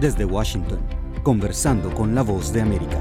Desde Washington, conversando con la voz de América.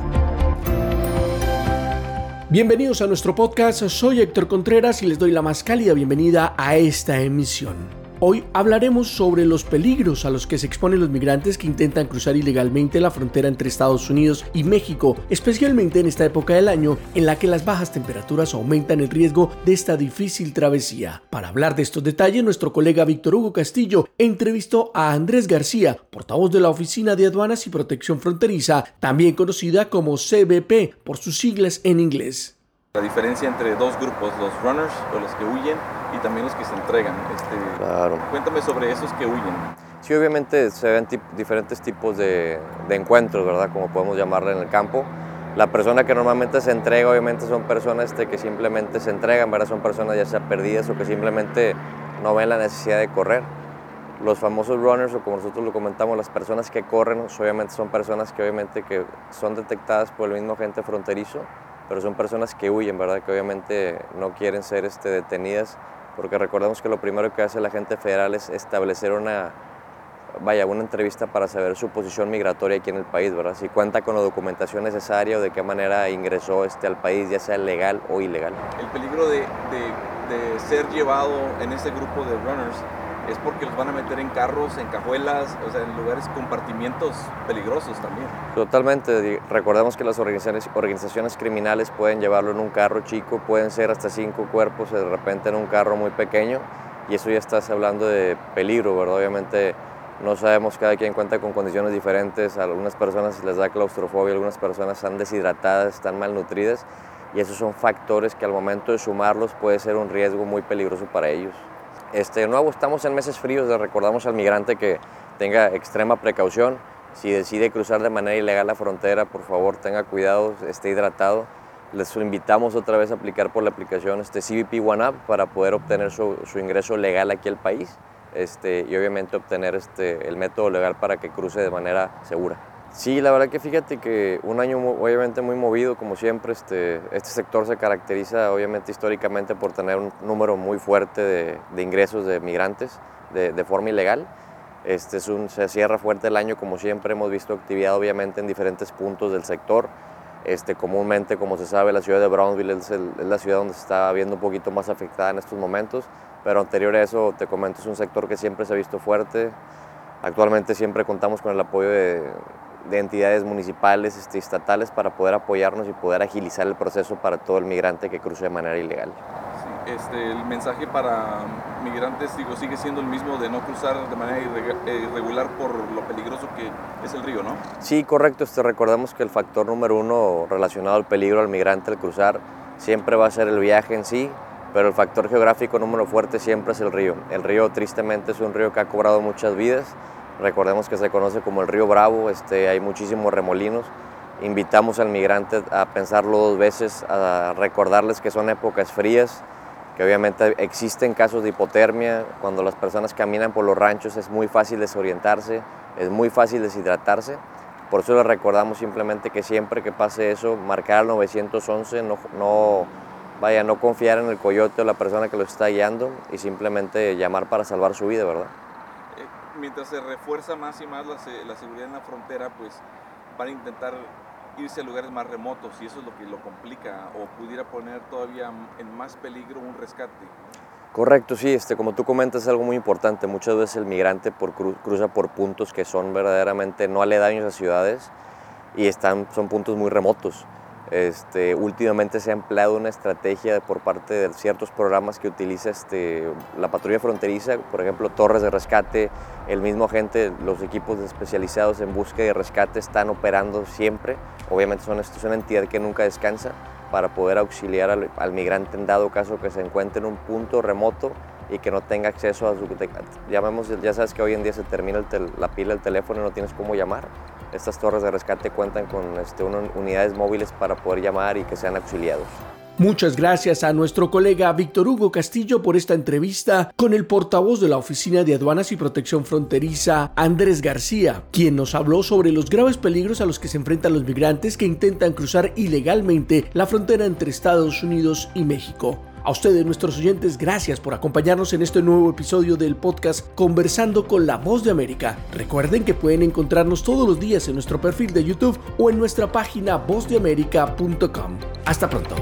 Bienvenidos a nuestro podcast, soy Héctor Contreras y les doy la más cálida bienvenida a esta emisión. Hoy hablaremos sobre los peligros a los que se exponen los migrantes que intentan cruzar ilegalmente la frontera entre Estados Unidos y México, especialmente en esta época del año en la que las bajas temperaturas aumentan el riesgo de esta difícil travesía. Para hablar de estos detalles, nuestro colega Víctor Hugo Castillo entrevistó a Andrés García, portavoz de la Oficina de Aduanas y Protección Fronteriza, también conocida como CBP por sus siglas en inglés. La diferencia entre dos grupos, los runners o los que huyen y también los que se entregan. Este, claro. Cuéntame sobre esos que huyen. Sí, obviamente se ven diferentes tipos de, de, encuentros, ¿verdad? Como podemos llamarle en el campo. La persona que normalmente se entrega, obviamente son personas este, que simplemente se entregan, ¿verdad? Son personas ya sea perdidas o que simplemente no ven la necesidad de correr. Los famosos runners, o como nosotros lo comentamos, las personas que corren, obviamente son personas que obviamente que son detectadas por el mismo agente fronterizo pero son personas que huyen, ¿verdad? Que obviamente no quieren ser este, detenidas, porque recordemos que lo primero que hace la agente federal es establecer una, vaya, una entrevista para saber su posición migratoria aquí en el país, ¿verdad? Si cuenta con la documentación necesaria o de qué manera ingresó este al país, ya sea legal o ilegal. El peligro de, de, de ser llevado en ese grupo de runners es porque los van a meter en carros, en cajuelas, o sea, en lugares, compartimientos peligrosos también. Totalmente. Recordemos que las organizaciones, criminales pueden llevarlo en un carro chico, pueden ser hasta cinco cuerpos de repente en un carro muy pequeño, y eso ya estás hablando de peligro, ¿verdad? Obviamente no sabemos, cada quien cuenta con condiciones diferentes, a algunas personas les da claustrofobia, algunas personas están deshidratadas, están malnutridas, y esos son factores que al momento de sumarlos puede ser un riesgo muy peligroso para ellos. Este, de nuevo, estamos en meses fríos, le recordamos al migrante que tenga extrema precaución. Si decide cruzar de manera ilegal la frontera, por favor tenga cuidado, esté hidratado. Les invitamos otra vez a aplicar por la aplicación este CBP One Up para poder obtener su, su ingreso legal aquí al país este, y obviamente obtener este, el método legal para que cruce de manera segura. Sí, la verdad que fíjate que un año obviamente muy movido, como siempre, este, este sector se caracteriza obviamente históricamente por tener un número muy fuerte de, de ingresos de migrantes de, de forma ilegal. Este es un, se cierra fuerte el año, como siempre hemos visto actividad obviamente en diferentes puntos del sector. Este, comúnmente, como se sabe, la ciudad de Brownsville es, el, es, la ciudad donde se está viendo un poquito más afectada en estos momentos, pero anterior a eso, te comento, es un sector que siempre se ha visto fuerte. Actualmente siempre contamos con el apoyo de, de entidades municipales, este, estatales, para poder apoyarnos y poder agilizar el proceso para todo el migrante que cruce de manera ilegal. Sí, este, el mensaje para migrantes digo, sigue siendo el mismo de no cruzar de manera eh, irregular por lo peligroso que es el río, ¿no? Sí, correcto. Este, recordamos que el factor número uno relacionado al peligro al migrante al cruzar siempre va a ser el viaje en sí, pero el factor geográfico número fuerte siempre es el río. El río tristemente es un río que ha cobrado muchas vidas Recordemos que se conoce como el río Bravo, este, hay muchísimos remolinos. Invitamos al migrante a pensarlo dos veces, a recordarles que son épocas frías, que obviamente existen casos de hipotermia. Cuando las personas caminan por los ranchos es muy fácil desorientarse, es muy fácil deshidratarse. Por eso les recordamos simplemente que siempre que pase eso, marcar al 911, no, no, vaya, no confiar en el coyote o la persona que lo está guiando y simplemente llamar para salvar su vida, ¿verdad? Mientras se refuerza más y más la, la, seguridad en la frontera, pues van a intentar irse a lugares más remotos y eso es lo que lo complica o pudiera poner todavía en más peligro un rescate. Correcto, sí, este, como tú comentas es algo muy importante. Muchas veces el migrante por cru cruza por puntos que son verdaderamente no aledaños a ciudades y están, son puntos muy remotos. Este, últimamente se ha empleado una estrategia por parte de ciertos programas que utiliza este, la patrulla fronteriza, por ejemplo, torres de rescate, el mismo agente, los equipos especializados en búsqueda y rescate están operando siempre. Obviamente son, es una entidad que nunca descansa para poder auxiliar al, al, migrante en dado caso que se encuentre en un punto remoto y que no tenga acceso a su... Llamemos, ya sabes que hoy en día se termina el la pila del teléfono y no tienes cómo llamar estas torres de rescate cuentan con este, unidades móviles para poder llamar y que sean auxiliados. Muchas gracias a nuestro colega Víctor Hugo Castillo por esta entrevista con el portavoz de la Oficina de Aduanas y Protección Fronteriza, Andrés García, quien nos habló sobre los graves peligros a los que se enfrentan los migrantes que intentan cruzar ilegalmente la frontera entre Estados Unidos y México. A ustedes, nuestros oyentes, gracias por acompañarnos en este nuevo episodio del podcast Conversando con la Voz de América. Recuerden que pueden encontrarnos todos los días en nuestro perfil de YouTube o en nuestra página vozdeamerica.com. Hasta pronto.